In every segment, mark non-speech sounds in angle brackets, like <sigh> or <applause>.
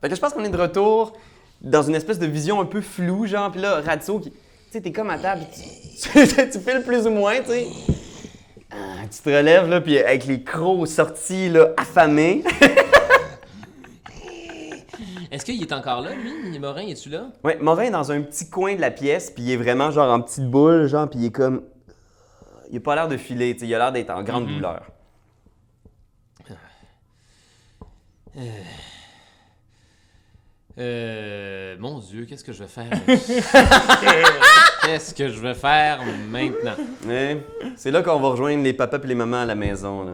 Fait que je pense qu'on est de retour dans une espèce de vision un peu floue, genre, puis là, Ratso, qui... tu sais, t'es comme à table, tu, <laughs> tu files plus ou moins, tu sais. Ah, tu te relèves, là, puis avec les crocs sortis, là, affamés. <laughs> Est-ce qu'il est encore là, lui? Morin, es-tu là? ouais, Morin est dans un petit coin de la pièce, puis il est vraiment, genre, en petite boule, genre, puis il est comme... Il a pas l'air de filer, tu sais, il a l'air d'être en grande douleur. Euh. Mon Dieu, qu'est-ce que je vais faire? <laughs> qu'est-ce que je vais faire maintenant? Ouais, c'est là qu'on va rejoindre les papas et les mamans à la maison, là.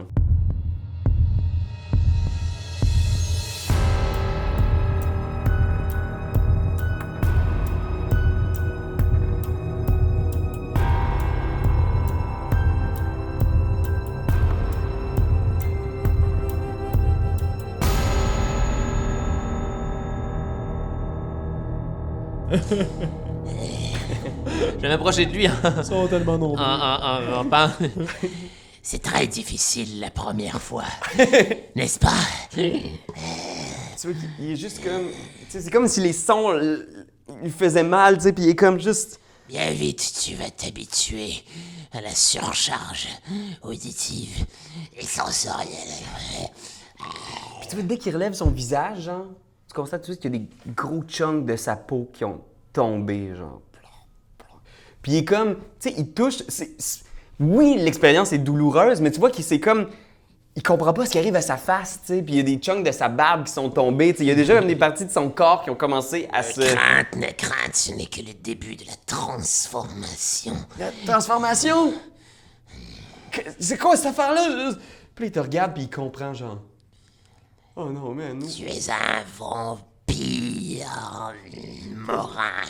Je vais m'approcher de lui Ils sont tellement nombreux. en, en- en rampant. C'est très difficile la première fois, <laughs> n'est-ce pas? Tu vois, qu'il- il est juste comme... C'est comme si les sons l- lui faisaient mal, tu sais, puis il est comme juste... Bien vite, tu vas t'habituer à la surcharge auditive et sensorielle. Puis tu vois, dès qu'il relève son visage, genre, tu constates tout de suite qu'il y a des gros chunks de sa peau qui ont tombé, genre. Puis il est comme, tu sais, il touche. Oui, l'expérience est douloureuse, mais tu vois qu'il c'est comme. Il comprend pas ce qui arrive à sa face, tu sais. Puis il y a des chunks de sa barbe qui sont tombés, tu sais. Il y a déjà comme des parties de son corps qui ont commencé à se. Crainte, ne crainte, ce n'est que le début de la transformation. La transformation! C'est quoi cette affaire-là? Puis il te regarde, puis il comprend, genre. Oh non, mais nous. Tu es un vampire, Morin.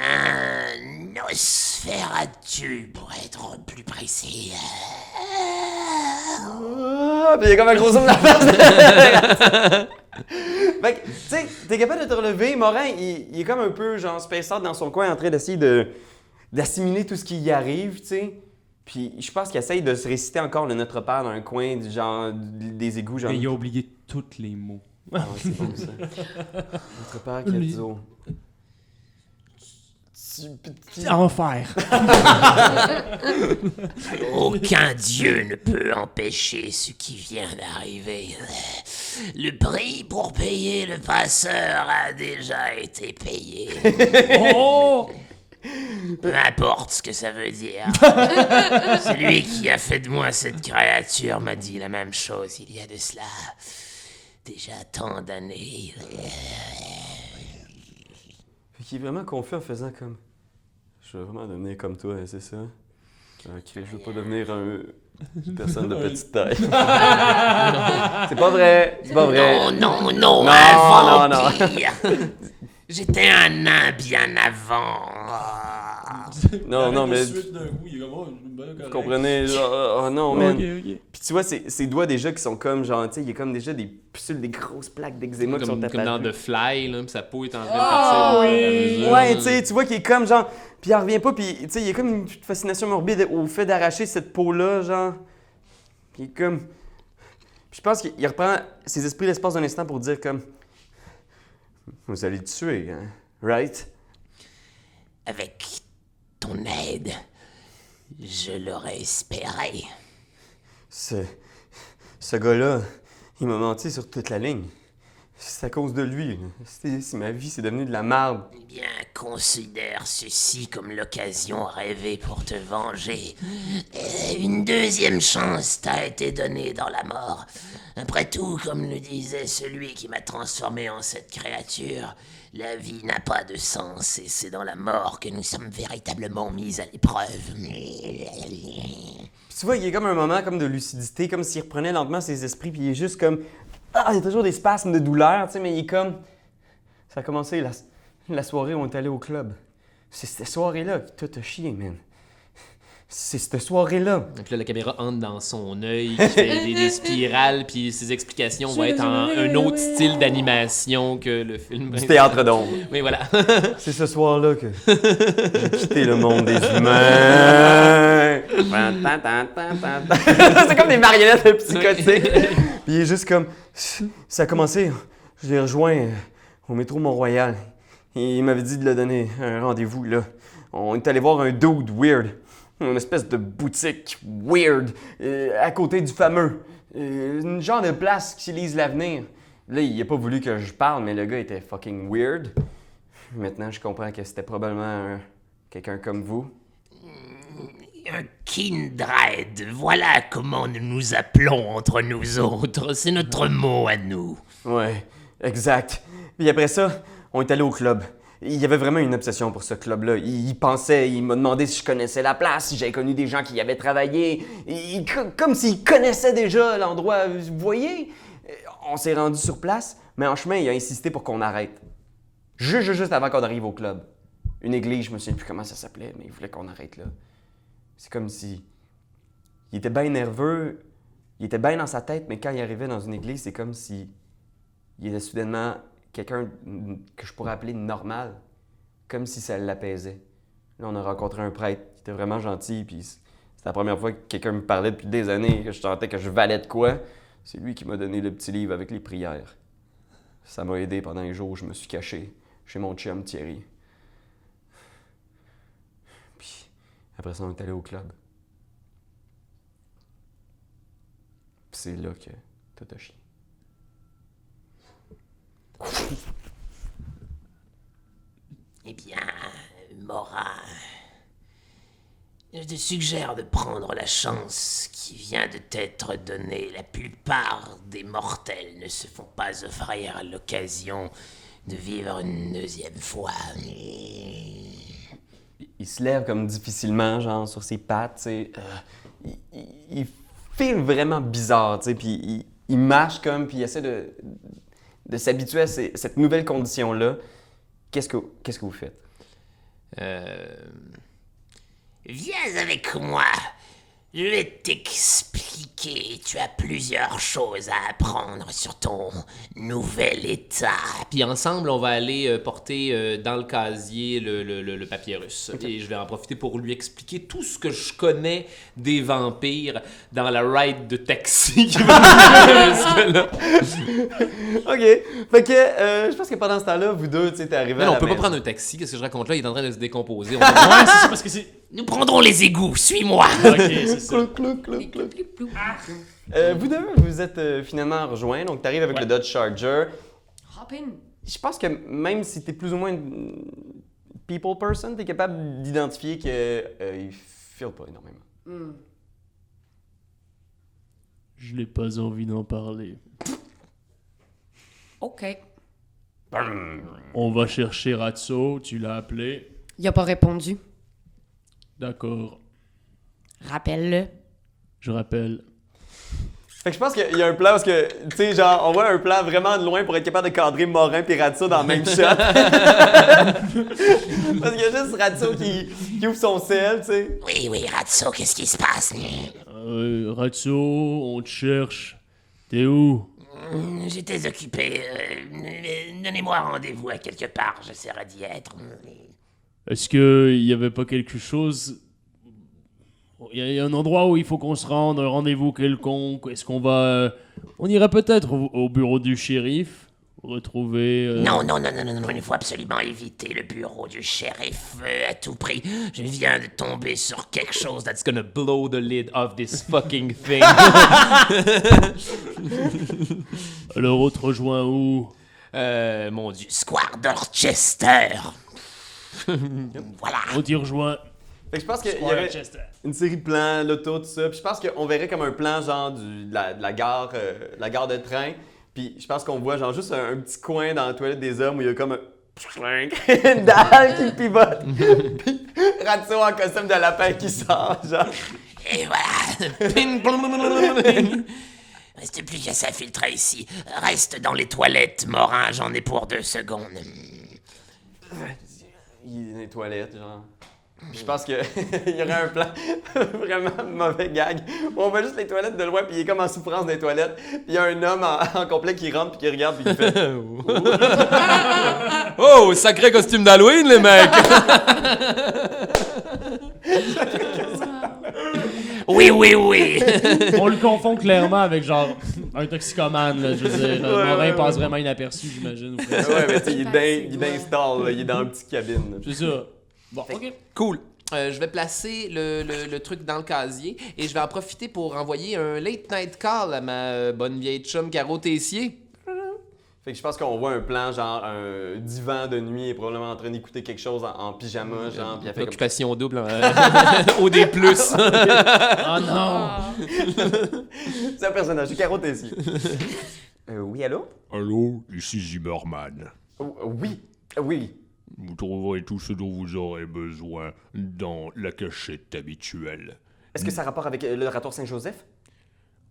Un Nosferatu, pour être plus précis. Ah, puis il y a comme un gros zoom de la face. <laughs> fait que, tu sais, t'es capable de te relever. Morin, il, il est comme un peu, genre, space out dans son coin en train d'essayer de, d'assimiler tout ce qui y arrive, tu sais. Puis je pense qu'il essaye de se réciter encore le Notre Père dans un coin, du genre, des égouts, genre. Mais il a oublié tous les mots. Ah, ouais, c'est bon, ça. <laughs> Notre Père qui a Lui. Enfer. <laughs> Aucun dieu ne peut empêcher ce qui vient d'arriver. Le prix pour payer le passeur a déjà été payé. <laughs> oh! Peu importe ce que ça veut dire. <laughs> Celui qui a fait de moi cette créature m'a dit la même chose il y a de cela déjà tant d'années. Fait qu'il est vraiment confus en faisant comme. Je veux vraiment devenir comme toi, c'est ça? Ok, je veux pas devenir un. une personne de petite taille. <laughs> c'est pas vrai, c'est pas vrai. Non, non, non, Non, un non, non. <laughs> J'étais un nain bien avant. <laughs> Non, non, mais Suite d'un coup, il est comme, oh, vous comprenez, genre, oh non, man. Ok, ok. Puis tu vois, ses, ses doigts déjà qui sont comme, genre, tu sais, il y a comme déjà des pustules, des grosses plaques d'eczéma qui sont Comme, comme dans apparues. The Fly, là, puis sa peau est en train de Ah, partir. oui. mesure, Ouais, tu sais, tu vois qu'il est comme, genre, puis il en revient pas, puis tu sais, il y a comme une fascination morbide au fait d'arracher cette peau-là, genre. Puis il est comme. Puis je pense qu'il il reprend ses esprits l'espace d'un instant pour dire comme. Vous allez le tuer, hein? Right? Avec ton aide, je l'aurais espéré. Ce. Ce gars-là, il m'a menti sur toute la ligne. C'est à cause de lui. c'est ma vie, c'est devenu de la merde. Eh bien, considère ceci comme l'occasion rêvée pour te venger. Et une deuxième chance t'a été donnée dans la mort. Après tout, comme le disait celui qui m'a transformé en cette créature, la vie n'a pas de sens et c'est dans la mort que nous sommes véritablement mis à l'épreuve. Tu vois, il y a comme un moment comme de lucidité, comme s'il reprenait lentement ses esprits, puis il est juste comme. Ah, il y a toujours des spasmes de douleur, tu sais, mais il est comme. Ça a commencé la, la soirée où on est allé au club. C'est cette soirée-là qui tout a chié, man. C'est cette soirée-là. Donc là, la caméra entre dans son œil, qui fait des, des spirales, puis ses explications vont être en un autre style d'animation que le film. Du théâtre d'ombre. Oui, voilà. <laughs> C'est ce soir-là que j'ai quitté le monde des <laughs> humains. <laughs> C'est comme des marionnettes psychotiques. Puis il est juste comme. Ça a commencé je l'ai rejoint euh, au métro Mont-Royal. Il m'avait dit de le donner un rendez-vous, là. On est allé voir un dude weird. Une espèce de boutique weird, euh, à côté du fameux. Euh, une genre de place qui lise l'avenir. Là, il a pas voulu que je parle, mais le gars était fucking weird. Maintenant, je comprends que c'était probablement un- quelqu'un comme vous. Un kindred, voilà comment nous nous appelons entre nous autres. C'est notre mot à nous. Ouais, exact. Puis après ça, on est allé au club. Il y avait vraiment une obsession pour ce club-là. Il, pensait, il m'a demandé si je connaissais la place, si j'avais connu des gens qui y avaient travaillé. Il- co- comme s'il connaissait déjà l'endroit. Vous voyez? On s'est rendu sur place, mais en chemin, il a insisté pour qu'on arrête. Juste, juste avant qu'on arrive au club. Une église, je me souviens plus comment ça s'appelait, mais il voulait qu'on arrête là. C'est comme si. Il était bien nerveux, il était bien dans sa tête, mais quand il arrivait dans une église, c'est comme si il était soudainement quelqu'un que je pourrais appeler normal, comme si ça l'apaisait. Là, on a rencontré un prêtre qui était vraiment gentil, puis c'était la première fois que quelqu'un me parlait depuis des années, que je sentais que je valais de quoi. C'est lui qui m'a donné le petit livre avec les prières. Ça m'a aidé pendant les jours où je me suis caché chez mon chum Thierry. Puis après ça, on est allé au club. Puis c'est là que tout. Eh bien, Morin, je te suggère de prendre la chance qui vient de t'être donnée. La plupart des mortels ne se font pas offrir l'occasion de vivre une deuxième fois. Il- se lève comme difficilement, genre sur ses pattes, tu. Euh, il, il, il fait vraiment bizarre, tu sais, puis il, marche comme, puis il essaie de, s'habituer à cette nouvelle condition-là. Qu'est-ce que, qu'est-ce que vous faites? Euh, Viens avec moi. Je vais t'expliquer. Tu as plusieurs choses à apprendre sur ton nouvel état. Puis ensemble, on va aller euh, porter euh, dans le casier le, le, le- le papier russe. Et je vais en profiter pour lui expliquer tout ce que je connais des vampires dans la ride de taxi qui va. <laughs> OK. Fait que, euh, je pense que pendant ce temps-là, vous deux, tu sais, t'es arrivés Mais à non, la on peut pas prendre un taxi. Qu'est-ce que je raconte là? Il est en train de se décomposer. On Ouais, c'est ça, parce que c'est. Nous prendrons les égouts. Suis-moi. Ok, c'est ça. Euh, vous deux, vous êtes euh, finalement rejoints, donc t'arrives avec Ouais. le Dodge Charger. Hop in. Je pense que même si t'es plus ou moins une people person, t'es capable d'identifier que euh, il file pas énormément. Je n'ai pas envie d'en parler. <laughs> OK. On va chercher Ratso, tu l'as appelé. Il a pas répondu. D'accord, Rappelle-le. je rappelle. Fait que je pense qu'il y a un plan parce que, tu sais, genre, on voit un plan vraiment de loin pour être capable de cadrer Morin et Ratso dans le même shot. <laughs> parce qu'il y a juste Ratso qui, qui ouvre son sel, tu sais. Oui, oui, Ratso, qu'est-ce qui se passe Euh, Ratso, on te cherche. T'es où? Hum, J'étais occupé. euh, Donnez-moi rendez-vous à quelque part. J'essaierai d'y être. Est-ce que il y avait pas quelque chose? Il y, a- un endroit où il faut qu'on se rende, un rendez-vous quelconque? Est-ce qu'on va euh, On irait peut-être au, au bureau du shérif, retrouver. euh, Non, non, non, non, non, non, il faut absolument éviter le bureau du shérif euh, à tout prix. Je viens de tomber sur quelque chose That's gonna blow the lid off this fucking thing. <laughs> Alors on te rejoint où? Euh, mon dieu. Square d'Orchester. <laughs> voilà. On t'y rejoint. Fait que je pense qu'il y aurait une série de plans, l'auto, tout ça. Puis je pense qu'on verrait comme un plan, genre, du, de, la, de la gare, euh, de la gare de train. Puis je pense qu'on voit, genre, juste un, un petit coin dans la toilette des hommes où il y a comme un. <laughs> une dalle qui pivote. <laughs> Puis Ratso en costume de lapin qui sort, genre. Et voilà. Ping, blum, blum, blum, blum. Reste plus qu'à s'infiltrer ici. Reste dans les toilettes, Morin, j'en ai pour deux secondes. Il est dans les toilettes, genre. Puis je pense qu'il <laughs> y aurait un plan <laughs> vraiment mauvais gag où on voit juste les toilettes de loin, puis il est comme en souffrance des toilettes. Puis il y a un homme en, en complet qui rentre, puis qui regarde, puis il fait. <laughs> Oh, sacré costume d'Halloween, les mecs! Oui, oui, oui. <laughs> On le confond clairement avec genre un toxicomane, là, je veux dire. Ouais, Morin ouais, passe ouais. vraiment inaperçu, j'imagine. ouais, mais tu sais, il il est dans ouais. install, là, il est dans une petite cabine. C'est ça. Bon, ok. Cool. Euh, je vais placer le, le- le truc dans le casier et je vais en profiter pour envoyer un late night call à ma euh, bonne vieille chum Caro Tessier. Fait que je pense qu'on voit un plan, genre un divan de nuit, est probablement en train d'écouter quelque chose en, en pyjama, genre, puis fait comme... Occupation double euh, <laughs> au des plus. <laughs> Oh non! <laughs> C'est un personnage, c'est Caro Tessier. euh, oui, allô? Allô, ici Zimmerman. Oh, oui, oui. Vous trouverez tout ce dont vous aurez besoin dans la cachette habituelle. Est-ce que ça a rapport avec euh, l'oratoire Saint-Joseph?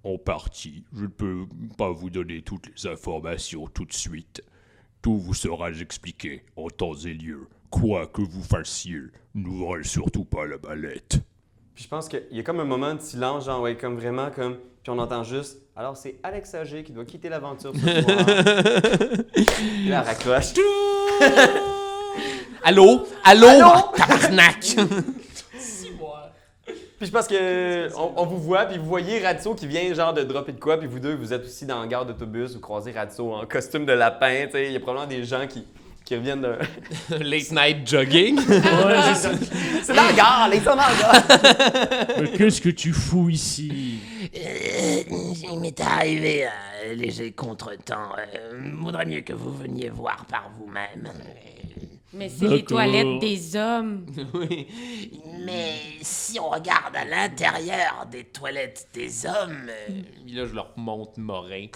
En partie, je ne peux pas vous donner toutes les informations tout de suite. Tout vous sera expliqué en temps et lieu. Quoi que vous fassiez, n'ouvrez surtout pas la mallette. Puis je pense qu'il y a comme un moment de silence, genre, ouais, comme vraiment, comme... Puis on entend juste, alors c'est Alex Agé qui doit quitter l'aventure ce soir. Puis là, elle raccroche. Allô? Allô? Ah, Tabarnak! <laughs> Puis je pense que on, on vous voit, puis vous voyez Ratso qui vient genre de dropper de quoi, puis vous deux, vous êtes aussi dans la gare d'autobus, vous croisez Ratso en costume de lapin, tu sais, il y a probablement des gens qui, qui reviennent d'un... <laughs> late night jogging. <laughs> Ouais, c'est ça. <laughs> C'est dans la gare, les gens dans la gare! Mais qu'est-ce que tu fous ici? Euh, il m'est arrivé un léger contretemps. Euh, vaudrait mieux que vous veniez voir par vous-même. Mais c'est les toilettes des hommes. <laughs> oui. Mais si on regarde à l'intérieur des toilettes des hommes, euh, Puis là, je leur montre Morin.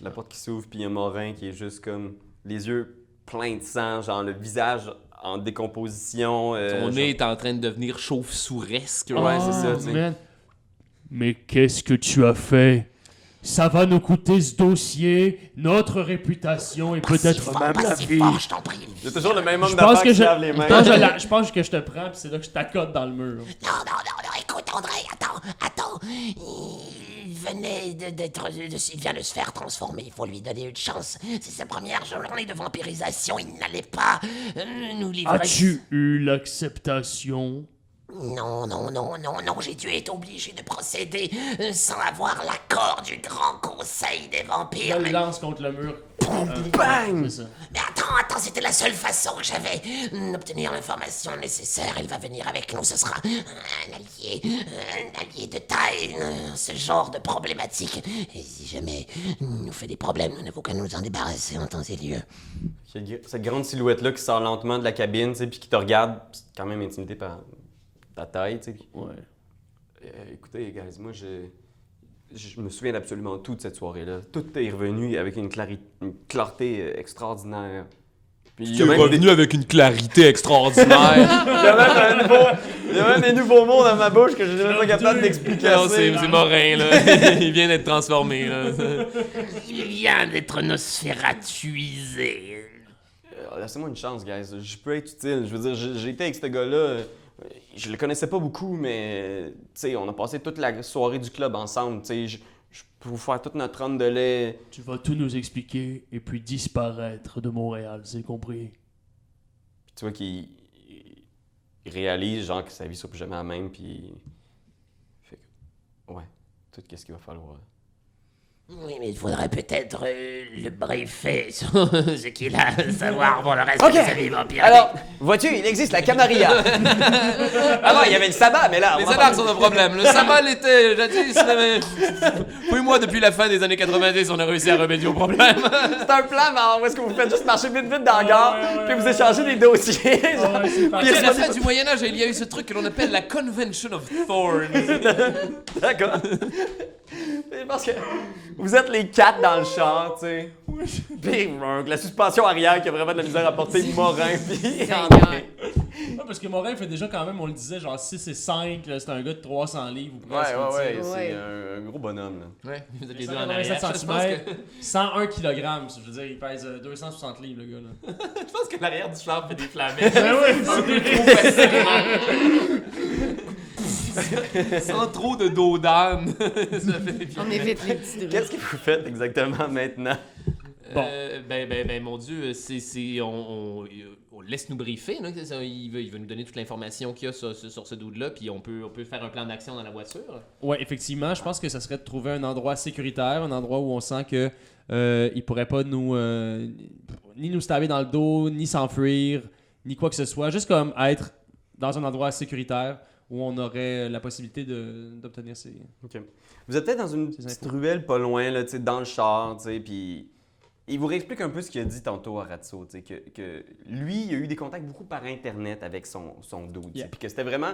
La porte qui s'ouvre, puis il y a Morin qui est juste comme les yeux pleins de sang, genre le visage en décomposition. euh, Son genre- nez est en train de devenir chauve-souresque. Ouais, c'est ça, Oh, tu sais. man. Mais qu'est-ce que tu as fait? Ça va nous coûter ce dossier, notre réputation et peut-être même la vie. je t'en prie. A toujours le même homme d'affaires que qui je, lave les je mains. pense que je la- je pense que je te prends puis c'est là que je t'accote dans le mur. Non, non, non, non, écoute, André, attends, attends. Il venait de- d'être. de- Il vient de se faire transformer, il faut lui donner une chance. C'est sa première journée de vampirisation, il n'allait pas euh, nous livrer. As-tu eu l'acceptation? Non, non, non, non, non, j'ai dû être obligé de procéder euh, sans avoir l'accord du grand conseil des vampires. Le Mais, lance contre le mur. Bang! C'est ça. mais attends, attends, c'était la seule façon que j'avais euh, d'obtenir l'information nécessaire. Il va venir avec nous, ce sera un allié, un allié de taille, euh, ce genre de problématique. Et si jamais il nous fait des problèmes, nous n'avons qu'à nous en débarrasser en temps et lieu. Cette grande silhouette-là qui sort lentement de la cabine, tu sais, puis qui te regarde, c'est quand même intimidé par ta taille, tu sais. puis, Ouais. euh, écoutez, guys, moi, je, je me souviens d'absolument tout de cette soirée-là. Tout est revenu avec une, clari- une clarté euh, extraordinaire. Puis il même des, avec une clarité extraordinaire. <laughs> il y a même un nouveau- il y a même des nouveaux mots dans ma bouche que je n'ai même pas capable d'expliquer. non, c'est Morin, là. <laughs> Il vient d'être transformé, là. Il vient d'être nosfératuisé. Euh, Laissez-moi une chance, guys. Je peux être utile. Je veux dire, j'ai j'ai été avec ce gars-là. Je le connaissais pas beaucoup, mais on a passé toute la soirée du club ensemble. Je, je peux vous faire toute notre run de lait. Tu vas tout nous expliquer et puis disparaître de Montréal, c'est compris? Puis tu vois qu'il il réalise genre que sa vie sera plus jamais la même. Puis fait que, ouais, tout qu'est-ce qu'il va falloir. Oui, mais il faudrait peut-être euh, le briefer <laughs> sur ce qu'il a à savoir pour le reste de sa vie vampirique. Alors, vois-tu, il existe la Camarilla. <laughs> Avant, il y avait le sabbat, mais là, on Les va sabats pas- sont un problème. Le sabbat l'était jadis, mais... Oui, moi, depuis la fin des années 90, on a réussi à remédier au problème. C'est un plan, mais où est-ce que vous faites juste marcher vite vite dans la gare, puis vous échangez des dossiers. genre. Puis À la c'est- fin du Moyen-Âge, il y a eu ce truc que l'on appelle la Convention of Thorns. <laughs> D'accord. Je pense que vous êtes les quatre dans le char, tu sais. Puis euh, la suspension arrière qui a vraiment de la misère à porter <laughs> Morin puis Seigneur. André. Ouais, parce que Morin fait déjà quand même, on le disait, genre 6 et 5, là, c'est un gars de 300 livres. ou Ouais, presque, ouais, ouais, c'est Ouais. un, gros bonhomme, là. Ouais, vous êtes les deux en 187 arrière. Je pense cm, que, 101 kg, je veux dire, il pèse euh, 260 livres, le gars, là. <laughs> je pense que l'arrière du char fait des flamèches. Ben <laughs> Sans trop de dos d'âne. <laughs> Ça fait des On évite les petits Qu'est-ce que vous faites exactement maintenant? Bon. Euh, ben, ben, ben, mon Dieu, c'est, c'est, on, on, on laisse nous briefer. Là, C'est ça, il, veut, il veut nous donner toute l'information qu'il y a sur, ce dude-là, puis on peut, on peut faire un plan d'action dans la voiture. Ouais, effectivement, je pense que ça serait de trouver un endroit sécuritaire, un endroit où on sent que euh, il pourrait pas nous euh, ni nous stabber dans le dos, ni s'enfuir, ni quoi que ce soit, juste comme être dans un endroit sécuritaire où on aurait la possibilité d'obtenir ces OK. Vous êtes peut-être dans une petite ruelle pas loin, là, tu sais, dans le char, tu sais, puis il vous réexplique un peu ce qu'il a dit tantôt à Ratso, tu sais, que, que lui, il a eu des contacts beaucoup par Internet avec son, son sais, Yeah. puis que c'était vraiment...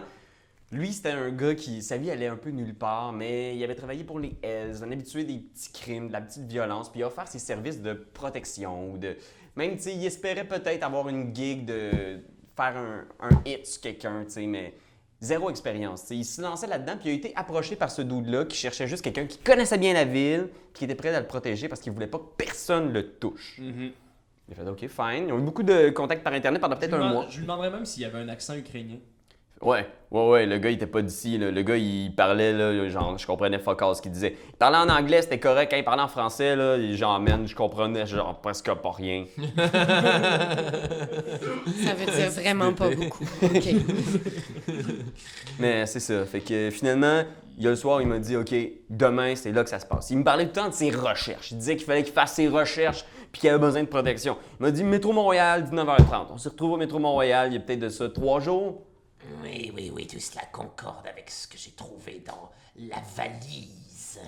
Lui, c'était un gars qui, sa vie allait un peu nulle part, mais il avait travaillé pour les Hells, un habitué des petits crimes, de la petite violence, puis il a offert ses services de protection ou de... Même, tu sais, il espérait peut-être avoir une gig de faire un, un hit sur quelqu'un, tu sais, mais zéro expérience. Il se lançait là-dedans, puis il a été approché par ce dude-là qui cherchait juste quelqu'un qui connaissait bien la ville, qui était prêt à le protéger parce qu'il voulait pas que personne le touche. Il a fait OK, fine. Ils ont eu beaucoup de contacts par Internet pendant peut-être un mois. Je lui demanderais même s'il y avait un accent ukrainien. Ouais, ouais, ouais, le gars, il était pas d'ici. là. Le gars, il parlait, là, genre, je comprenais fuck all ce qu'il disait. Il parlait en anglais, c'était correct. Quand il parlait en français, là, genre, man, je comprenais, genre, presque pas rien. <laughs> Ça veut dire vraiment pas beaucoup. <laughs> OK. Mais c'est ça. Fait que finalement, il y a le soir, il m'a dit OK, demain, c'est là que ça se passe. Il me parlait tout le temps de ses recherches. Il disait qu'il fallait qu'il fasse ses recherches puis qu'il avait besoin de protection. Il m'a dit Métro Montréal, 19h30. On se retrouve au Métro Montréal, il y a peut-être de ça trois jours. Oui, oui, oui, tout cela concorde avec ce que j'ai trouvé dans la valise.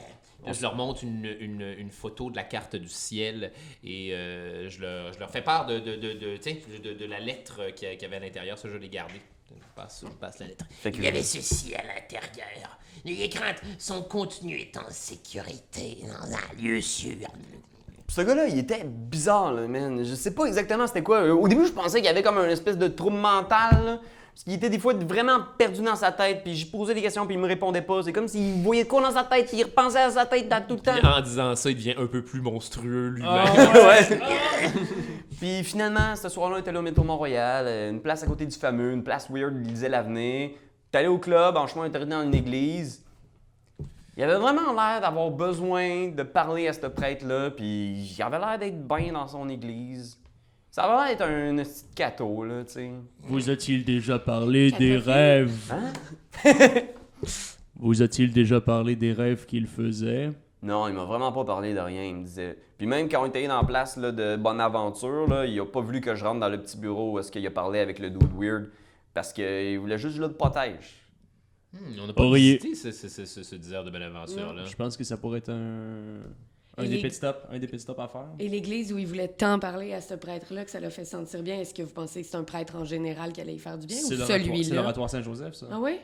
Je leur montre une, une, une photo de la carte du ciel et euh, je, leur, je leur fais part de, de, de, de, tu sais, de, de la lettre qu'il y avait à l'intérieur. Ça, je l'ai gardé. Je passe, je passe la lettre. Il y avait ceci à l'intérieur. N'ayez crainte, son contenu est en sécurité dans un lieu sûr. ce gars-là, il était bizarre, là, man. Je sais pas exactement c'était quoi. Au début, je pensais qu'il y avait comme un espèce de trouble mental. là. Parce qu'il était des fois vraiment perdu dans sa tête, puis j'y posais des questions, puis il me répondait pas. C'est comme s'il voyait quoi dans sa tête, il repensait à sa tête dans tout le temps. Puis en disant ça, il devient un peu plus monstrueux lui-même. <laughs> Ouais. <laughs> Puis finalement, ce soir-là, on était là au métro Montréal, euh, une place à côté du fameux, une place weird, il lisait l'avenir. T'es allé au club, en chemin, on était dans une église. Il avait vraiment l'air d'avoir besoin de parler à ce prêtre-là, puis il avait l'air d'être bien dans son église. Ça l'air d'être un petit cateau, là, tu sais. Vous a-t-il déjà parlé des rêves? Hein? <laughs> Vous a-t-il déjà parlé des rêves qu'il faisait? Non, il m'a vraiment pas parlé de rien, il me disait. Puis même quand on était dans la place là, de Bonaventure, là, il a pas voulu que je rentre dans le petit bureau où est-ce qu'il a parlé avec le dude weird, parce qu'il voulait juste que je le protège. Hmm, on n'a pas Auriez- visité ce, ce, ce, ce, ce désert de Bonaventure là. Je pense que ça pourrait être un, un Et des pit stops, un des pit stops à faire. Et l'église où il voulait tant parler à ce prêtre-là que ça l'a fait sentir bien, est-ce que vous pensez que c'est un prêtre en général qui allait y faire du bien ou C'est l'oratoire- c'est celui-là? l'oratoire Saint-Joseph, ça, Ah oui?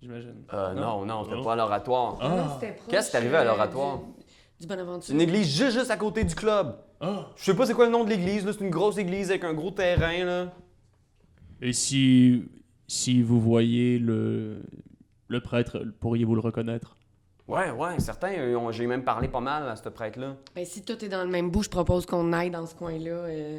j'imagine. Euh, non, non, c'était pas à l'oratoire. Ah. Qu'est-ce qui est arrivé à euh, l'oratoire? Du, du Bonaventure. C'est une église juste, juste à côté du club. Ah. Je sais pas c'est quoi le nom de l'église, là. C'est une grosse église avec un gros terrain, là. Et si, si vous voyez le, le prêtre, pourriez-vous le reconnaître? Ouais, ouais, certains, euh, ont- j'ai même parlé pas mal à ce prêtre-là. Ben, si tout est dans le même bout, je propose qu'on aille dans ce coin-là. euh.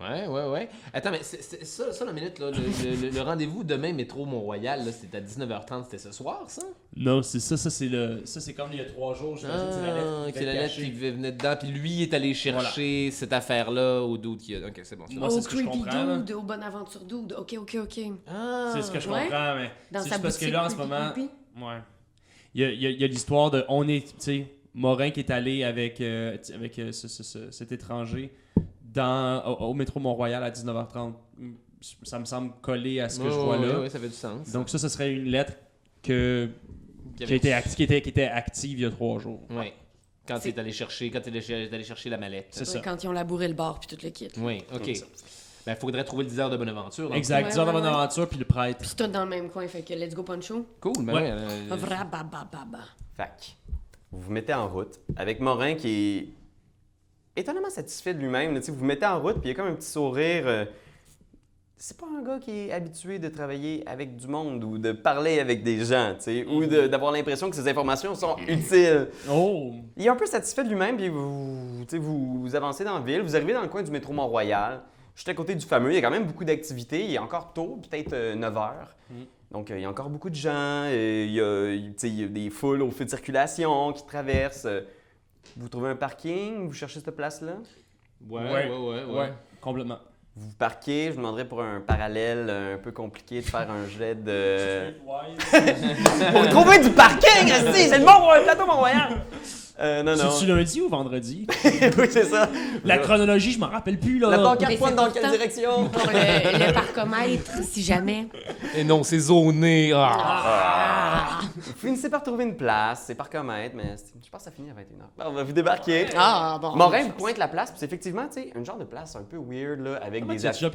Ouais, ouais, ouais. Attends, mais ça, ça, la minute, là, le, le- le- le rendez-vous demain, métro Mont-Royal, là, c'était à 19h30, c'était ce soir, ça? Non, c'est ça, ça c'est le, ça c'est comme il y a trois jours, lettre. Ah, était la lettre qui venait dedans, puis lui est allé chercher cette affaire-là au doute qui a. Ok, c'est bon. Moi, au c'est ce que je comprends. Dude, au Bonaventure Dude. OK, OK, OK. Ah, C'est ce que je Ouais. comprends, mais Dans c'est parce que là en ce moment, Creepy. ouais, il y a, il y a- il y a l'histoire de, on est, tu sais, Morin qui est allé avec, euh, tu avec euh, ce- ce- ce- cet étranger dans, au, au métro Mont-Royal à 19h30. Ça me semble coller à ce que je vois Ouais, là. ouais, ça fait du sens. Donc ça, ce serait une lettre que, Qui qui, a été acti- qui, était, qui était active il y a trois jours. Ouais. Quand il est allé chercher, quand il est allé chercher la mallette. C'est ça. Quand ils ont labouré le bar puis tout le kit. Oui, ok. Ben, faudrait trouver le désert de Bonaventure. donc. Exact. Ouais, 10 heures de ouais. aventure puis le prêtre. Puis c'est tout dans le même coin, fait que let's go poncho. Cool, ben Ouais. euh. Fac. Vous vous mettez en route avec Morin qui est étonnamment satisfait de lui-même. là, tu sais, Vous vous mettez en route, puis il y a comme un petit sourire. euh, C'est pas un gars qui est habitué de travailler avec du monde ou de parler avec des gens, tu sais, ou de- d'avoir l'impression que ces informations sont utiles. Oh! Il est un peu satisfait de lui-même, puis vous, tu sais, vous, vous avancez dans la ville, vous arrivez dans le coin du métro Mont-Royal. Juste à côté du fameux, il y a quand même beaucoup d'activités. Il est encore tôt, peut-être 9 heures. Donc, euh, il y a encore beaucoup de gens. euh, il, y a, il- y des foules au feu de circulation qui traversent. euh. Vous trouvez un parking, vous cherchez cette place-là? Ouais, ouais, ouais. ouais, complètement. Vous parquez, je vous demanderais pour un parallèle un peu compliqué de faire un jet de. <laughs> Pour trouver du parking, <laughs> c'est le bon plateau Mont-Royal! <laughs> Euh, non, non. C'est-tu lundi ou vendredi? <laughs> oui, c'est ça. La chronologie, je m'en rappelle plus, là. La pancarte pointe dans quelle direction? Pour le, le parcomètre, si jamais. Et non, c'est zoné. Ah. Ah! Vous finissez par trouver une place, c'est par comètre, mais c'est- je pense que ça finit à 21h. Bon, on va vous débarquer. Ah, bon. Morin vous pointe la place, puis c'est effectivement, tu sais, un genre de place un peu weird, là, avec Comment des tu-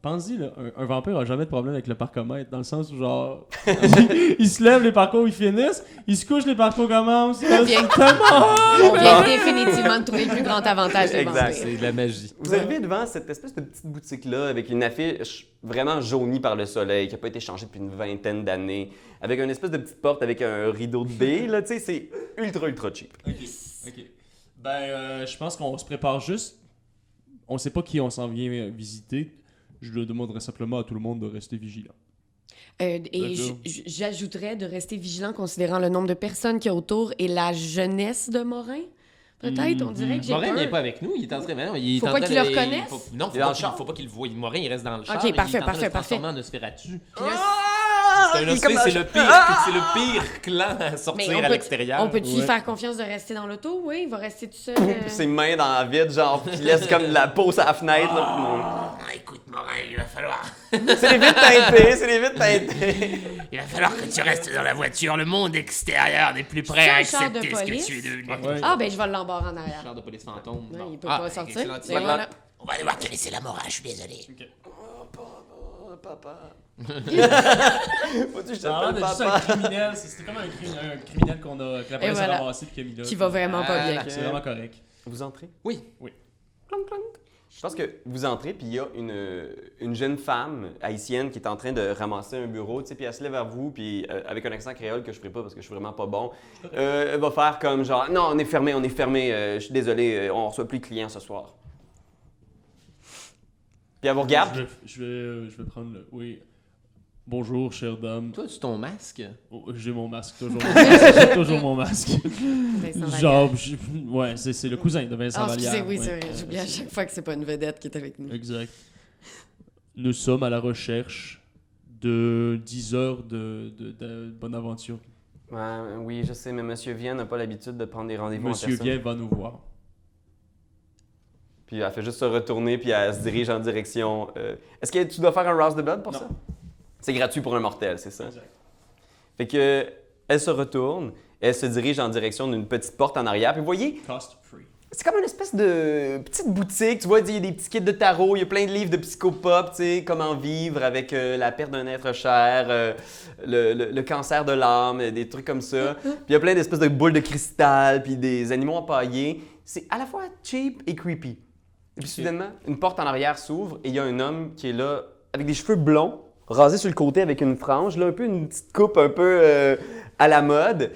Pense-y, là, un, un vampire a jamais de problème avec le parcomètre, dans le sens où, genre, <laughs> il se lève, les parcours, ils finissent, il se couche, les parcours commencent. C'est vient- <laughs> tellement... On vient définitivement de trouver le plus grand avantage des Exact. vampires. C'est de la magie. Vous arrivez devant cette espèce de petite boutique-là avec une affiche vraiment jaunie par le soleil, qui n'a pas été changée depuis une vingtaine d'années, avec une espèce de petite porte avec un rideau de baie, là, tu sais, c'est ultra, ultra cheap. Ok, ok. Ben, euh, je pense qu'on se prépare juste. On sait pas qui on s'en vient visiter. Je le demanderai simplement à tout le monde de rester vigilant. Euh, et j'ajouterais de rester vigilant considérant le nombre de personnes qu'il y a autour et la jeunesse de Morin. Peut-être, on dirait que j'ai Morin peur. n'est pas avec nous, il est en train, non, il est Faut en pas train qu'il de- le il reconnaisse? faut- non, Il faut est pas dans le qu'il char. faut pas qu'il le voie. Morin, il reste dans le char. Ok, il est parfait, en train de parfait, se transformer parfait. en Nosferatu. C'est un Il est comme c'est le pire, c'est le pire clan à mais sortir à peut, l'extérieur. on peut-tu lui Ouais. faire confiance de rester dans l'auto? Oui, il va rester tout seul. euh. <laughs> Ses mains dans la vide, genre, <laughs> il laisse comme de la peau sur la fenêtre, là, puis mon- Ah, écoute, Morin, il va falloir. <laughs> C'est les vitres teintées, c'est les vitres <laughs> teintées. Il va falloir que tu restes dans la voiture. Le monde extérieur n'est plus prêt à char de accepter ce que tu es devenu. Ouais. Ah, ben je vais l'embarrer en arrière. Char de police fantôme. Il peut Ah, pas sortir. Mais voilà. On va devoir te laisser la morale, je suis désolé. Oh, papa. Faut-tu que je Ah, t'appelle juste un papa? criminel, c'était comme un, cri- un criminel qu'on a, que la police voilà. a ramassé qui a mis là. Qui va vraiment pas Ah, bien. C'est vraiment correct. Vous entrez? Oui. Clonk, clonk. Je pense que vous entrez, puis il y a une, une jeune femme haïtienne qui est en train de ramasser un bureau, tu sais, puis elle se lève vers vous, puis euh, avec un accent créole que je ferai pas parce que je suis vraiment pas bon, <laughs> euh, elle va faire comme genre, non, on est fermé, on est fermé, euh, je suis désolé, on reçoit plus de clients ce soir. Puis elle vous regarde, Je vais, je vais, je vais prendre le. Oui. Bonjour, chère dame. Toi, tu ton masque? Oh, J'ai mon masque, toujours. <laughs> J'ai toujours mon masque. Vincent Vallière. Genre, je- ouais, c'est le cousin de Vincent Ah, Vallière. oui, ouais. c'est vrai. J'oublie à chaque fois que c'est pas une vedette qui est avec nous. Exact. Nous sommes à la recherche de 10 heures de, de, de bonne aventure. Ouais, oui, je sais, mais Monsieur Vienne n'a pas l'habitude de prendre des rendez-vous en Monsieur vient va nous voir. Puis elle fait juste se retourner, puis elle se dirige en direction. euh, Est-ce que tu dois faire un Rouse de Blood pour Non. ça? C'est gratuit pour un mortel, c'est ça? Exact. Fait que elle se retourne, elle se dirige en direction d'une petite porte en arrière. Puis vous voyez, Cost free. c'est comme une espèce de petite boutique. Tu vois, il y a des petits kits de tarot, il y a plein de livres de psychopop, tu sais, comment vivre avec euh, la perte d'un être cher, euh, le, le- le cancer de l'âme, des trucs comme ça. Puis il y a plein d'espèces de boules de cristal, puis des animaux empaillés. C'est à la fois cheap et creepy. Et puis soudainement, une porte en arrière s'ouvre et il y a un homme qui est là avec des cheveux blonds, rasés sur le côté avec une frange, là, un peu une petite coupe un peu euh, à la mode.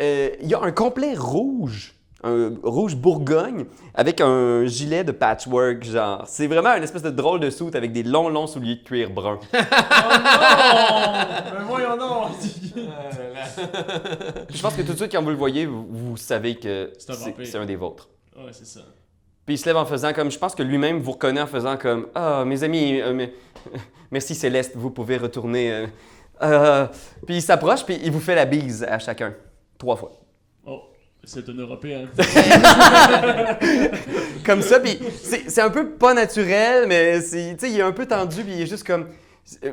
Euh, il y a un complet rouge, un rouge bourgogne, avec un gilet de patchwork, genre. C'est vraiment une espèce de drôle de soute avec des longs, longs souliers de cuir brun. <laughs> Oh non! Mais voyons non! <laughs> Je pense que tout de suite, quand vous le voyez, vous, vous savez que C'est un un des vôtres. ouais, c'est ça. Puis il se lève en faisant comme, je pense que lui-même vous reconnaît en faisant comme, ah, mes amis, euh, mais- <laughs> merci Céleste, vous pouvez retourner. euh, euh. Puis il s'approche, puis il vous fait la bise à chacun, trois fois. Oh, c'est un Européen. <laughs> comme ça, puis c'est c'est un peu pas naturel, mais c'est- tu sais, il est un peu tendu, puis il est juste comme.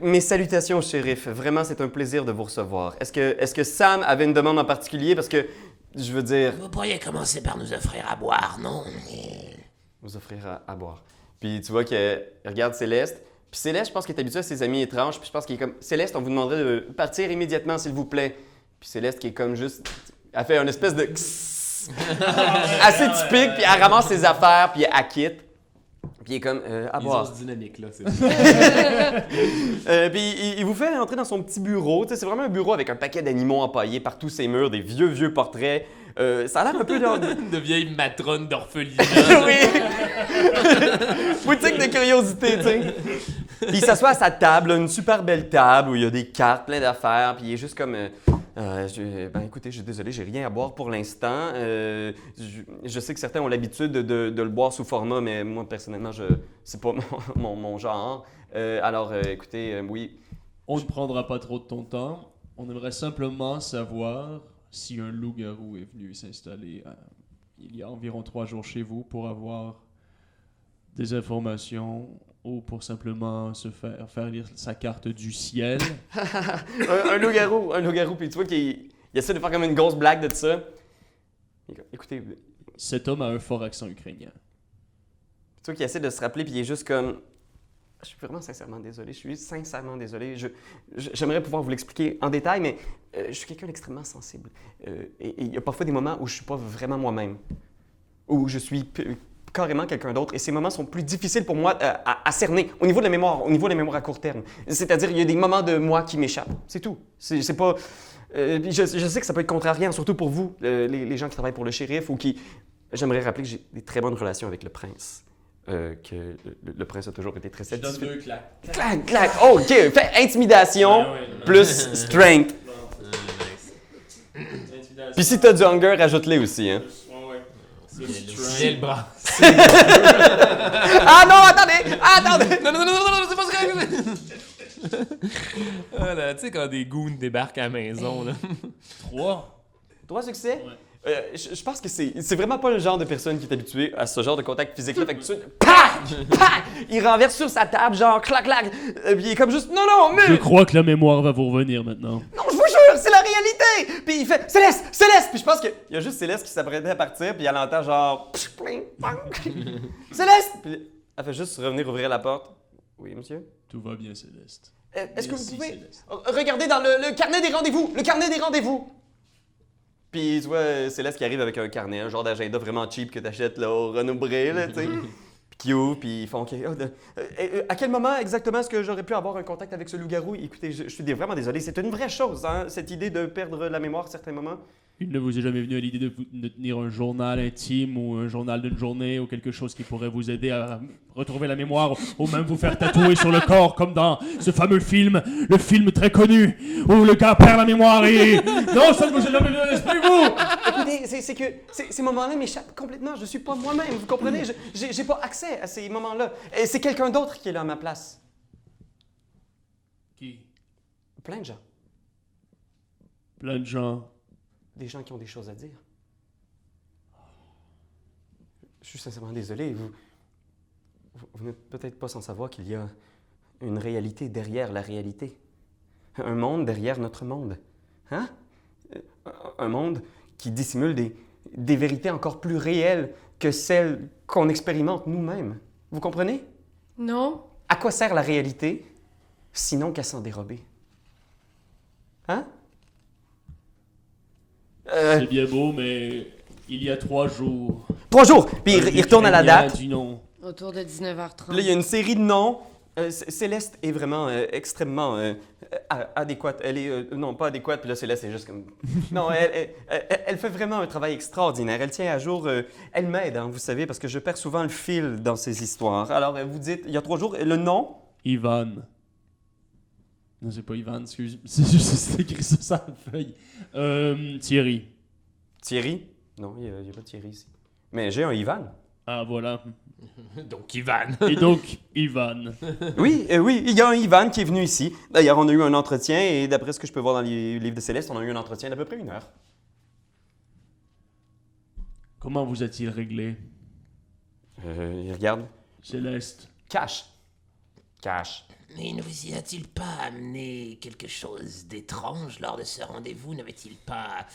Mes salutations, shérif. Vraiment, c'est un plaisir de vous recevoir. Est-ce que, est que Sam avait une demande en particulier? Parce que, je veux dire, Vous pourriez commencer par nous offrir à boire, non? Vous offrir à, à boire. Puis tu vois qu'il regarde Céleste. Puis Céleste, je pense qu'il est habitué à ses amis étranges. Puis je pense qu'il est comme Céleste, on vous demanderait de partir immédiatement, s'il vous plaît. Puis Céleste, qui est comme juste. Elle fait une espèce de. <laughs> assez typique, puis elle ramasse ses affaires, puis elle quitte. Puis il est comme euh, à Ils boire. ont ce dynamique là. c'est- <laughs> Euh, puis il, il vous fait entrer dans son petit bureau. Tu sais, c'est vraiment un bureau avec un paquet d'animaux empaillés par tous ses murs, des vieux, vieux portraits. Euh, ça a l'air un peu <laughs> dans... de vieilles matrones d'orphelinat. <laughs> oui! <laughs> Boutique de curiosité, tu sais. Puis il s'assoit à sa table, là, une super belle table où il y a des cartes, plein d'affaires, puis il est juste comme. euh, Euh, je- ben écoutez, je suis désolé, j'ai rien à boire pour l'instant. Euh, je, je sais que certains ont l'habitude de, de- de le boire sous format, mais moi personnellement, je c'est pas mon, mon- mon genre. Euh, alors, euh, écoutez, euh, oui. On ne prendra pas trop de ton temps. On aimerait simplement savoir si un loup-garou est venu s'installer euh, il y a environ trois jours chez vous pour avoir des informations ou pour simplement se faire, faire lire sa carte du ciel. <laughs> un, un loup-garou, un loup-garou, puis tu vois qu'il il essaie de faire comme une grosse blague de ça. Écoutez, Cet homme a un fort accent ukrainien. tu vois qu'il essaie de se rappeler, puis il est juste comme. Je suis vraiment sincèrement désolé. Je suis sincèrement désolé. J'aimerais pouvoir vous l'expliquer en détail, mais euh, je suis quelqu'un d'extrêmement sensible. Euh, et il y a parfois des moments où je suis pas vraiment moi-même, où je suis carrément quelqu'un d'autre. Et ces moments sont plus difficiles pour moi euh, à, cerner au niveau de la mémoire, au niveau de la mémoire à court terme. C'est-à-dire, il y a des moments de moi qui m'échappent. C'est tout. C'est, pas. je, je sais que ça peut être contrariant, surtout pour vous, les, les gens qui travaillent pour le shérif ou qui. J'aimerais rappeler que j'ai des très bonnes relations avec le prince. Euh, que le, le prince a toujours été très satisfait. claques. Clac, clac. Oh, OK. Fait intimidation plus <laughs> strength. Puis si t'as du hunger, rajoute-les aussi. Hein. Le bras. Ah non, attendez! Attendez! Non, non, non, non, non, non, c'est pas ce que Ah tu sais, quand des goons débarquent à la maison, là. Trois. Trois succès? Ouais. Euh, je, je pense que c'est c'est vraiment pas le genre de personne qui est habitué à ce genre de contact physique-là. Fait que <laughs> pac! Pac! Il renverse sur sa table, genre clac, clac. Euh, puis il est comme juste, non, non, mais. Je crois que la mémoire va vous revenir maintenant. Non, je vous jure, c'est la réalité! Puis il fait Céleste, Céleste! Puis je pense qu'il y a juste Céleste qui s'apprêtait à partir, puis elle entend genre. psh, pling, pang. <laughs> Céleste! Puis elle fait juste revenir ouvrir la porte. Oui, monsieur? Tout va bien, Céleste. Euh, Est-ce que vous pouvez Céleste. regarder dans le, le carnet des rendez-vous? Le carnet des rendez-vous! Puis tu vois Céleste qui arrive avec un carnet, un genre d'agenda vraiment cheap que t'achètes là au Renaud Bré, là, tu sais. <laughs> Puis puis ils font OK. oh, de- euh, euh, à quel moment exactement est-ce que j'aurais pu avoir un contact avec ce loup-garou? Écoutez, je, je suis vraiment désolé. C'est une vraie chose, hein, cette idée de perdre la mémoire à certains moments. Il ne vous est jamais venu à l'idée de, tenir un journal intime ou un journal d'une journée ou quelque chose qui pourrait vous aider à retrouver la mémoire ou même vous faire tatouer sur le corps comme dans ce fameux film, le film très connu où le gars perd la mémoire et... <laughs> Non, ça ne vous est jamais venu à l'esprit, vous c'est que ces, moments-là m'échappent complètement. Je suis pas moi-même, vous comprenez? Je- j'ai pas accès à ces moments-là. Et c'est quelqu'un d'autre qui est là à ma place. Qui? Plein de gens. Plein de gens. Des gens qui ont des choses à dire. Je suis sincèrement désolé. Vous, vous, n'êtes peut-être pas sans savoir qu'il y a une réalité derrière la réalité. Un monde derrière notre monde. Hein? Un monde qui dissimule des, des vérités encore plus réelles que celles qu'on expérimente nous-mêmes. Vous comprenez? Non? À quoi sert la réalité sinon qu'à s'en dérober? Hein? Euh, C'est bien beau, mais il y a trois jours. trois jours! Puis il, un il retourne à la date. dit non. Autour de 19h30. Puis Là, il y a une série de noms. Euh, Céleste est vraiment euh, extrêmement euh, a- adéquate. Elle est. euh, non, pas adéquate, puis là, Céleste est juste comme. <laughs> Non, elle, elle- elle- elle fait vraiment un travail extraordinaire. Elle tient à jour. euh, elle m'aide, hein, vous savez, parce que je perds souvent le fil dans ces histoires. Alors, euh, vous dites, il y a trois jours, le nom? Ivan. Non, c'est pas Ivan, excuse. <laughs> C'est juste c'est écrit ça sur la feuille. Euh, Thierry. Thierry? Non, il n'y a, pas Thierry ici. Mais j'ai un Ivan. Ah, voilà. <laughs> Donc, Ivan. Et donc, Ivan. <laughs> Oui, euh, oui, il y a un Ivan qui est venu ici. D'ailleurs, on a eu un entretien et d'après ce que je peux voir dans les livres de Céleste, on a eu un entretien d'à peu près une heure. Comment vous a-t-il réglé? Euh, il regarde. Céleste. Cash. Cash. Mais ne vous y a-t-il pas amené quelque chose d'étrange lors de ce rendez-vous? N'avait-il pas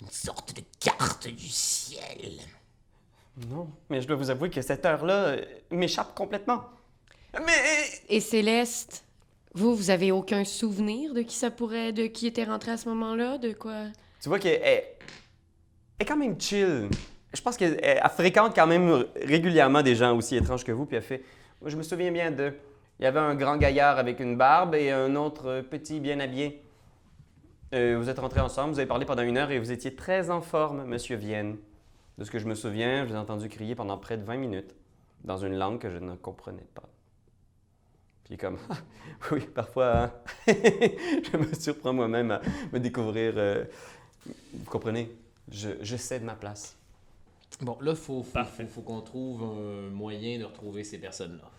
une sorte de carte du ciel? Non, mais je dois vous avouer que cette heure-là euh, m'échappe complètement. Mais Et Céleste, vous, vous avez aucun souvenir de qui ça pourrait, de qui était rentré à ce moment-là, de quoi? tu vois qu'elle elle est quand même chill. Je pense qu'elle elle- elle fréquente quand même régulièrement des gens aussi étranges que vous, puis elle fait... Moi, je me souviens bien de... Il y avait un grand gaillard avec une barbe et un autre petit bien habillé. Euh, vous êtes rentrés ensemble, vous avez parlé pendant une heure et vous étiez très en forme, Monsieur Vienne. De ce que je me souviens, je vous ai entendu crier pendant près de 20 minutes dans une langue que je ne comprenais pas. Puis il comme, Ah, <laughs> oui, parfois, hein, <laughs> je me surprends moi-même à me découvrir. euh, vous comprenez? Je, je cède ma place. Bon, là, faut, faut, Parfait. faut, faut qu'on trouve un moyen de retrouver ces personnes-là.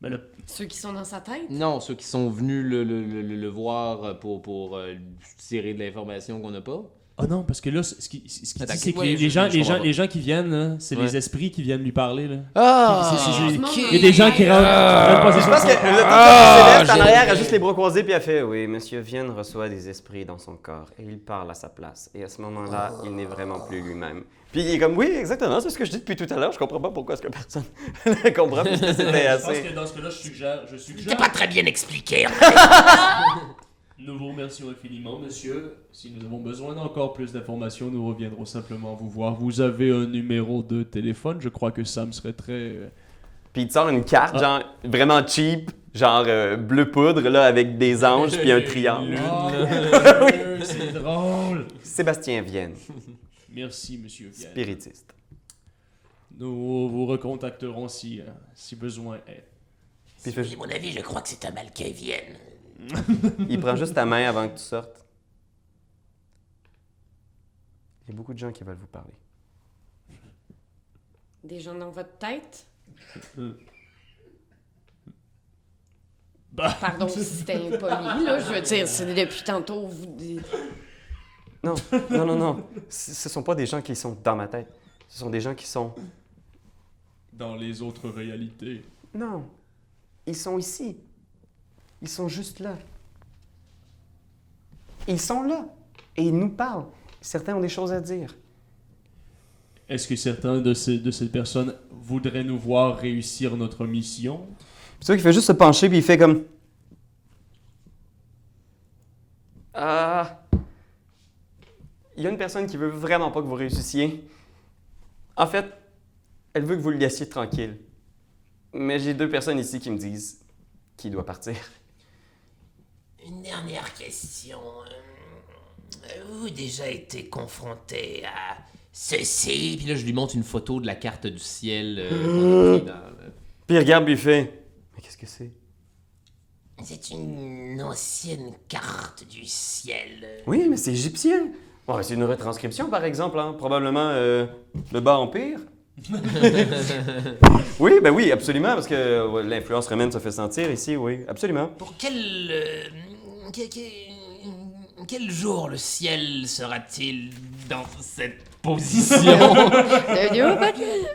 Mais là, Ceux qui sont dans sa tête? Non, ceux qui sont venus le, le, le, le- le voir pour, pour euh, tirer de l'information qu'on n'a pas. Oh non, parce que là, ce qui, ce qui Attends, dit, c'est que ouais, les, je- gens, je les, gens, les gens qui viennent, là, c'est Ouais. les esprits qui viennent lui parler. Là. Ah! C'est- c'est- ok. Il y a des gens qui rentrent. possession Je pense que le Ah, temps en arrière a juste les bras croisés puis a fait Oui, monsieur Vienne reçoit des esprits dans son corps et il parle à sa place. Et à ce moment-là, il n'est vraiment plus lui-même. Puis il est comme Oui, exactement, c'est ce que je dis depuis tout à l'heure. Je comprends pas pourquoi est-ce que personne <laughs> ne comprend <laughs> puisque c'était Je pense que dans ce cas-là, je suggère, je suggère. pas très bien expliqué. <laughs> Remercions infiniment, monsieur. Si nous avons besoin d'encore plus d'informations, nous reviendrons simplement vous voir. Vous avez un numéro de téléphone. Je crois que Sam serait très. euh, Puis il te sort une carte, genre vraiment cheap, genre euh, bleu poudre, là, avec des anges puis un <laughs> triangle. Oh, <laughs> c'est drôle. Sébastien Vienne, <laughs> Merci, monsieur Vienne. spiritiste. Nous vous recontacterons si, euh, si besoin est. Puis mon avis, je crois que c'est un mal qui vienne. Il prend juste ta main avant que tu sortes. Il y a beaucoup de gens qui veulent vous parler. Des gens dans votre tête? Bah, Pardon si c'était impoli, là. Je veux dire, c'est depuis tantôt, vous. Non, non, non, non. Ce ce sont pas des gens qui sont dans ma tête. Ce sont des gens qui sont. dans les autres réalités. Non. Ils sont ici. Ils sont juste là. Ils sont là. Et ils nous parlent. Certains ont des choses à dire. Est-ce que certains de ces, de ces personnes voudraient nous voir réussir notre mission? Puis tu vois qu'il fait juste se pencher puis il fait comme. Ah. Il y a une personne qui veut vraiment pas que vous réussissiez. En fait, elle veut que vous le laissiez tranquille. Mais j'ai deux personnes ici qui me disent qu'il doit partir. Une dernière question. Euh, Avez-vous déjà été confronté à ceci? Puis là, je lui montre une photo de la carte du ciel euh, dans le- Puis il regarde puis il fait. Mais qu'est-ce que c'est? C'est une ancienne carte du ciel. Oui, mais c'est égyptien. Bon, c'est une retranscription, par exemple, hein. probablement euh, le bas empire. <laughs> oui, ben oui, absolument, parce que euh, l'influence romaine se fait sentir ici, oui, absolument. Pour quel, euh, que- que- quel jour le ciel sera-t-il dans cette position <laughs>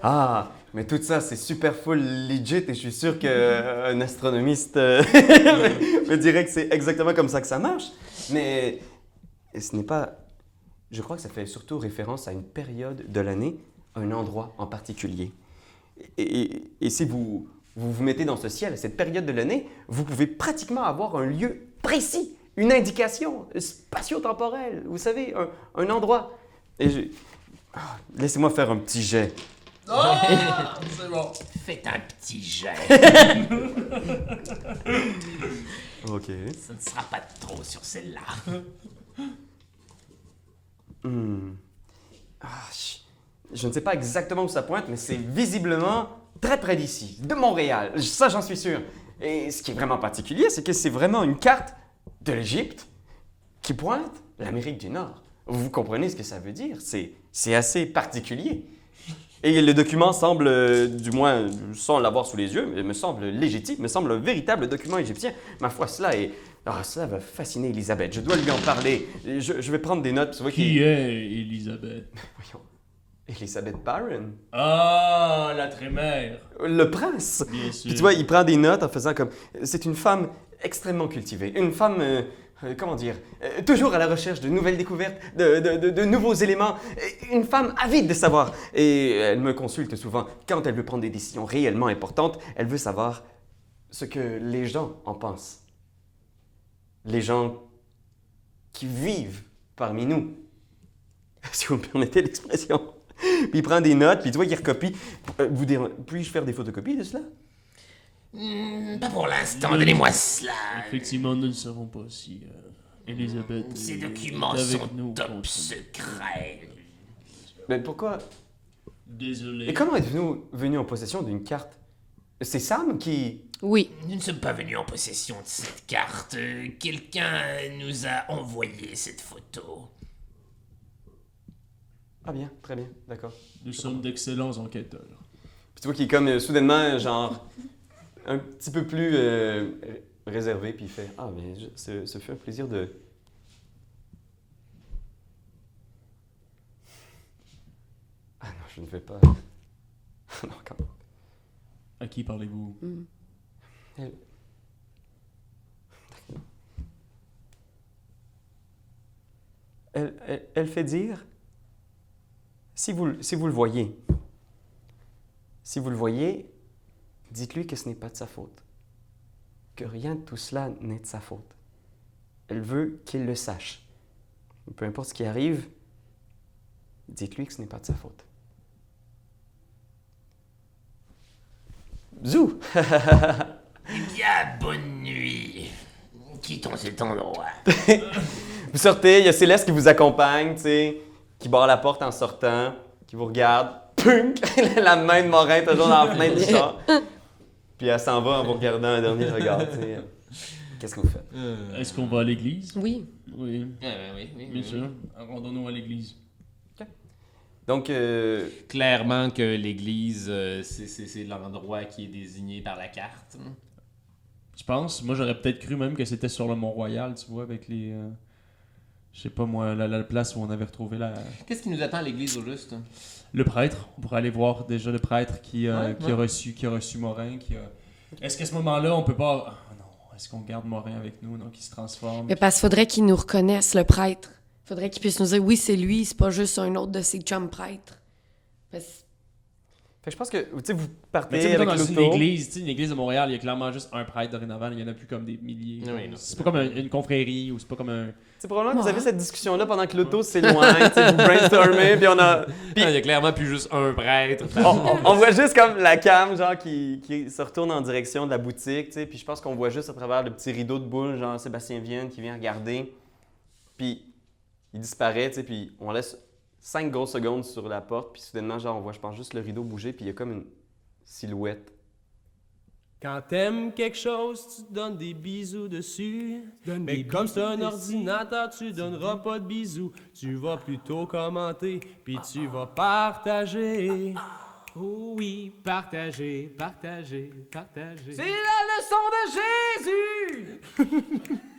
Ah, mais tout ça, c'est super full legit et je suis sûr qu'un astronomiste euh, <laughs> me dirait que c'est exactement comme ça que ça marche. Mais ce n'est pas... Je crois que ça fait surtout référence à une période de l'année, un endroit en particulier. Et, et- et si vous, vous vous mettez dans ce ciel à cette période de l'année, vous pouvez pratiquement avoir un lieu précis, une indication spatio-temporelle, vous savez, un, un endroit. Et je... Ah, Laissez-moi faire un petit jet. <laughs> Faites un petit jet. <laughs> Ok. Ce ne sera pas trop sur celle-là. Hmm. Ah, je, je ne sais pas exactement où ça pointe, mais c'est visiblement très près d'ici, de Montréal. Ça, j'en suis sûr. Et ce qui est vraiment particulier, c'est que c'est vraiment une carte de l'Égypte qui pointe l'Amérique du Nord. Vous comprenez ce que ça veut dire? C'est, c'est assez particulier. Et le document semble, euh, du moins sans l'avoir sous les yeux, me semble légitime, me semble un véritable document égyptien. Ma foi, cela est... Ah, cela va fasciner Elisabeth. Je dois lui en parler. Je, je vais prendre des notes. Qui est Elisabeth? <laughs> Voyons. Elisabeth Barron. Ah, la trémère Le prince. Bien sûr. Puis tu vois, il prend des notes en faisant comme... C'est une femme extrêmement cultivée. Une femme... euh, euh, comment dire euh, Toujours à la recherche de nouvelles découvertes, de, de- de- de nouveaux éléments. Une femme avide de savoir. Et elle me consulte souvent. Quand elle veut prendre des décisions réellement importantes, elle veut savoir ce que les gens en pensent. Les gens qui vivent parmi nous. <laughs> Si vous me permettez l'expression. <laughs> Puis il prend des notes, puis tu vois qu'il recopie. Euh, vous déra- Puis-je faire des photocopies de cela? Hmm, pas pour l'instant, donnez-moi cela. Effectivement, nous ne savons pas si euh, Elisabeth. Ces est documents avec sont nous top contre- secrets. Mais pourquoi? Désolé. Et comment êtes-vous venu en possession d'une carte? C'est Sam qui. Oui. Nous ne sommes pas venus en possession de cette carte. Quelqu'un nous a envoyé cette photo. Ah bien, très bien, d'accord. Nous sommes d'excellents enquêteurs. Puis tu vois qu'il est comme euh, soudainement, genre, un petit peu plus euh, réservé, puis il fait Ah, mais je- ce, ce fut un plaisir de. Ah non, je ne vais pas. <laughs> non, quand même. À qui parlez-vous? Elle... Elle, elle- elle fait dire, si vous, le- si vous le voyez, si vous le voyez, dites-lui que ce n'est pas de sa faute, que rien de tout cela n'est de sa faute. Elle veut qu'il le sache. Peu importe ce qui arrive, dites-lui que ce n'est pas de sa faute. Zou! <laughs> Eh bien, bonne nuit. Quittons cet endroit. <laughs> Vous sortez, il y a Céleste qui vous accompagne, tu sais, qui barre la porte en sortant, qui vous regarde. Punk! <laughs> la main de Morin toujours dans la fenêtre du <laughs> char. Puis elle s'en va en vous regardant un dernier regard. Qu'est-ce que vous faites? Est-ce qu'on va à l'église? Oui. Oui, Ah, ben oui, oui, bien oui. sûr. Rendons-nous à l'église. Donc, euh, Clairement que l'église, euh, c'est- l'endroit qui est désigné par la carte. Tu penses Moi, j'aurais peut-être cru même que c'était sur le Mont-Royal, tu vois, avec les. Je sais pas moi, la, la place où on avait retrouvé la... Qu'est-ce qui nous attend à l'église au juste? le prêtre. On pourrait aller voir déjà le prêtre qui, euh, Ouais, qui, ouais. A, reçu, qui a reçu Morin. Qui a... Est-ce qu'à ce moment-là, on peut pas. Ah non, est-ce qu'on garde Morin avec nous, non, qui se transforme? Mais parce qu'il faudrait qu'il nous reconnaisse, le prêtre. faudrait qu'il puisse nous dire oui, c'est lui, c'est pas juste un autre de ses chums prêtres. Parce- fait que je pense que, tu sais, vous Mais partez sais, avec dans une église, tu sais, une église de Montréal, il y a clairement juste un prêtre dorénavant, il y en a plus comme des milliers. Oui, c'est pas comme un- une confrérie ou c'est pas comme un. C'est probablement que vous avez cette discussion-là pendant que l'auto s'éloigne, tu sais, vous brainstormez, puis on a... Ah, Il y a clairement plus juste un prêtre. on, <laughs> on- on voit juste comme la cam, genre, qui, qui se retourne en direction de la boutique, tu sais, puis je pense qu'on voit juste à travers le petit rideau de boule, genre Sébastien Vienne qui vient regarder, puis il disparaît, tu sais, puis on laisse cinq grosses secondes sur la porte, puis soudainement, genre, on voit, je pense, juste le rideau bouger, puis il y a comme une silhouette. Quand t'aimes quelque chose, tu donnes des bisous dessus. Mais comme c'est un ordinateur, tu donneras pas de bisous. Tu vas plutôt commenter, puis tu vas partager. Oh oui, partagez, partagez, partagez. C'est la leçon de Jésus! <laughs>